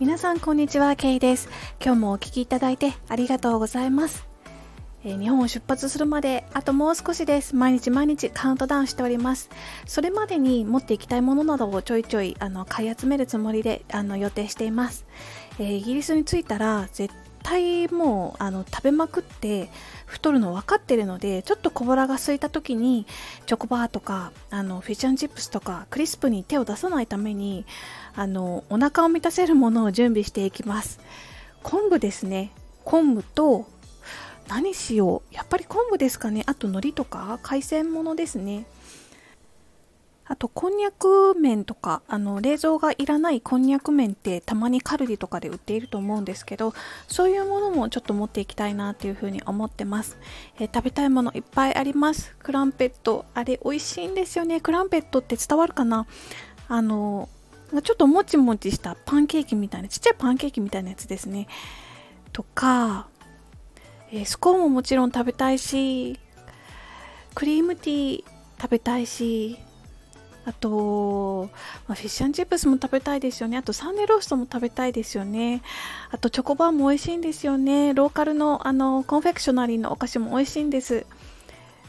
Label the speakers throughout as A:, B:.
A: 皆さんこんにちは、ケイです。今日もお聴きいただいてありがとうございます。えー日本を出発するまであともう少しです。毎日毎日カウントダウンしております。それまでに持っていきたいものなどをちょいちょいあの買い集めるつもりであの予定しています。えーイギリスに着いたら絶対もうあの食べまくって太るの分かってるのでちょっと小腹が空いた時にチョコバーとかあのフィッシュンチップスとかクリスプに手を出さないためにあのお腹を満たせるものを準備していきます。昆布ですね。昆布と何しよう。やっぱり昆布ですかね。あと海苔とか海鮮物ですね。あとこんにゃく麺とかあの冷蔵がいらないこんにゃく麺ってたまにカルディとかで売っていると思うんですけどそういうものもちょっと持っていきたいなっていうふうに思ってます、えー食べたいものいっぱいあります。クランペット。あれ美味しいんですよね。クランペットって伝わるかな？あのちょっともちもちしたパンケーキみたいなちっちゃいパンケーキみたいなやつですね。とか、えースコーンももちろん食べたいしクリームティー食べたいしあと、まあフィッシュチップスも食べたいですよね。あとサンデーローストも食べたいですよね。あとチョコバーも美味しいんですよね。ローカルのあのコンフェクショナリーのお菓子も美味しいんです。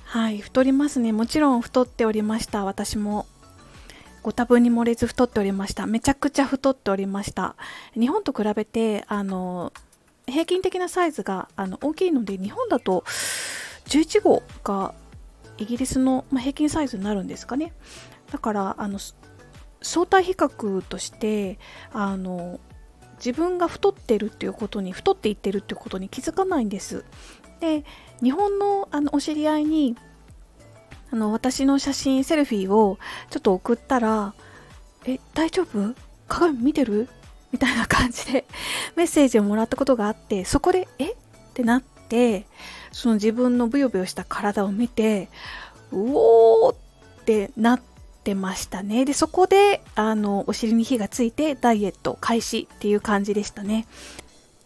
A: はい、太りますね。もちろん太っておりました。私も。ご多分に漏れず太っておりました。めちゃくちゃ太っておりました。日本と比べて、あの、平均的なサイズがあの大きいので、日本だと11号がイギリスの、まあ、平均サイズになるんですかね。だからあの相対比較としてあの自分が太ってるっていうことに太っていってるっていうことに気づかないんですで日本のあのお知り合いにあの私の写真セルフィーをちょっと送ったら「え大丈夫？鏡見てる?」みたいな感じで メッセージをもらったことがあってそこで「え？っ?」てなってその自分のブヨブヨした体を見てうおってなってましたね。でそこであのお尻に火がついてダイエット開始っていう感じでしたね。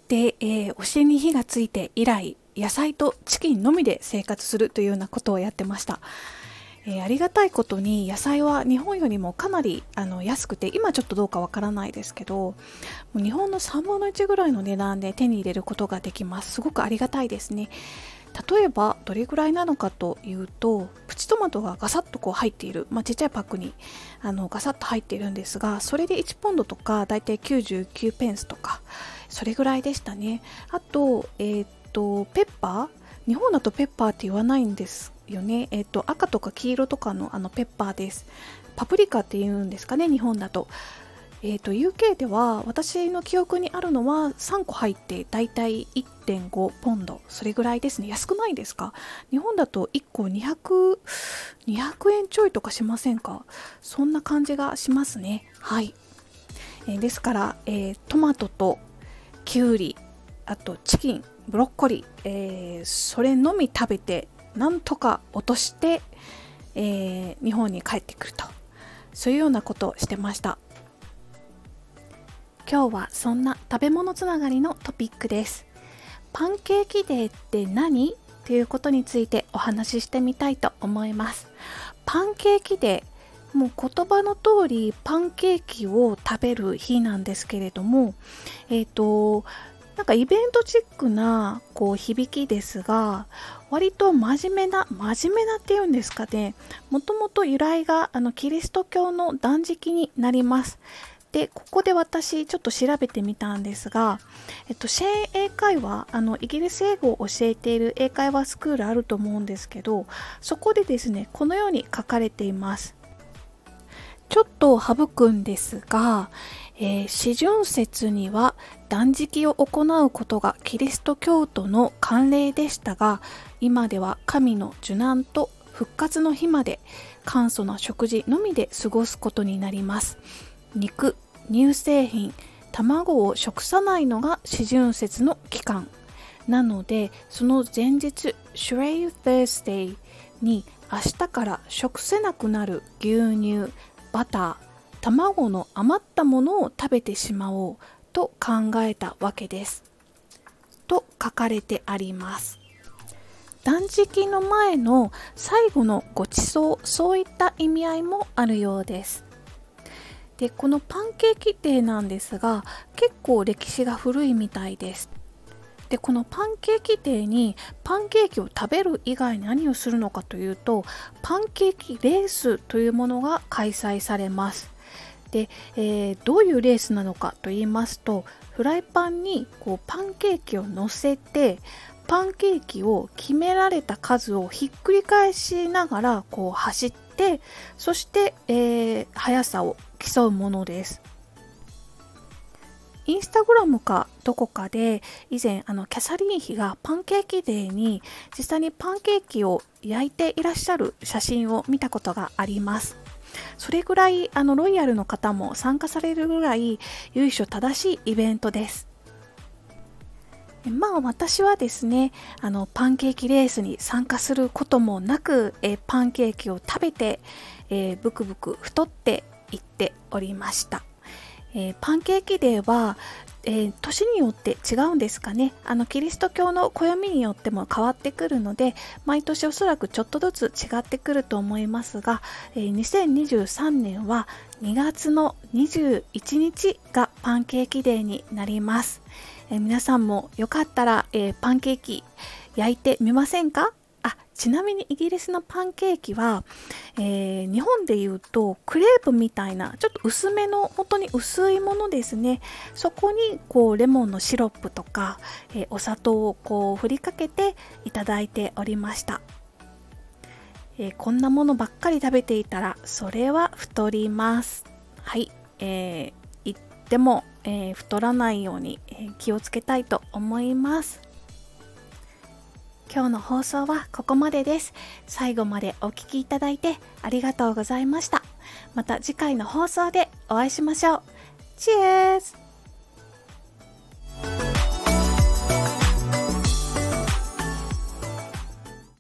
A: で、えーお尻に火がついて以来野菜とチキンのみで生活するというようなことをやってました。えーありがたいことに野菜は日本よりもかなりあの安くて今ちょっとどうかわからないですけど日本の3分の1ぐらいの値段で手に入れることができます。すごくありがたいですね。例えばどれぐらいなのかというとプチトマトがガサッとこう入っている、まあ、ちっちゃいパックにあのガサッと入っているんですがそれで1ポンドとかだいたい99ペンスとかそれぐらいでしたね。あと,、えーっとペッパー？日本だとペッパーって言わないんですよね、えーっと赤とか黄色とかのあのペッパーです。パプリカって言うんですかね日本だと。えー、と UK では私の記憶にあるのは3個入ってだいたい1.5ポンドそれぐらいですね。安くないですか？日本だと1個200 200円ちょいとかしませんか？そんな感じがしますね。はい、えーですから、えートマトときゅうりあとチキンブロッコリー、えーそれのみ食べてなんとか落として、えー日本に帰ってくると。そういうようなことをしてました。今日はそんな食べ物つながりのトピックです。パンケーキデーって何？ということについてお話ししてみたいと思います。パンケーキデーもう言葉の通りパンケーキを食べる日なんですけれどもえっ、となんかイベントチックなこう響きですが割と真面目な真面目なっていうんですかね。もともと由来があのキリスト教の断食になります。でここで私ちょっと調べてみたんですが、えっと、シェーン英会話あのイギリス英語を教えている英会話スクールあると思うんですけどそこでですねこのように書かれています。ちょっと省くんですが、えー、四旬節には断食を行うことがキリスト教徒の慣例でしたが今では神の受難と復活の日まで簡素な食事のみで過ごすことになります。肉乳製品卵を食さないのが四旬節の期間なのでその前日シュレイ Thursday に明日から食せなくなる牛乳バター卵の余ったものを食べてしまおうと考えたわけです。と書かれてあります。断食の前の最後のご馳走そういった意味合いもあるようです。でこのパンケーキデーなんですが結構歴史が古いみたいです。でこのパンケーキデーにパンケーキを食べる以外に何をするのかというとパンケーキレースというものが開催されます。で、えー、どういうレースなのかと言いますとフライパンにこうパンケーキを乗せてパンケーキを決められた数をひっくり返しながらこう走ってそして、えー、速さを競うものです。インスタグラムかどこかで以前あのキャサリン妃がパンケーキデーに実際にパンケーキを焼いていらっしゃる写真を見たことがあります。それぐらいあのロイヤルの方も参加されるぐらい由緒正しいイベントです。まあ私はですねあのパンケーキレースに参加することもなく、えパンケーキを食べて、え、ブクブク太っていっておりました。え、パンケーキデーは、え、年によって違うんですかね。あのキリスト教の暦によっても変わってくるので毎年おそらくちょっとずつ違ってくると思いますが、えー、2023年は2月の21日がパンケーキデーになります、え、皆さんもよかったら、えパンケーキ焼いてみませんか？あちなみにイギリスのパンケーキは、えー、日本でいうとクレープみたいなちょっと薄めの本当に薄いものですね。そこにこうレモンのシロップとか、えー、お砂糖をこう振りかけていただいておりました、え、こんなものばっかり食べていたらそれは太ります。はい、えー、言っても、え、太らないように、え気をつけたいと思います今日の放送はここまでです。最後までお聴きいただいてありがとうございました。また次回の放送でお会いしましょう。チェーズ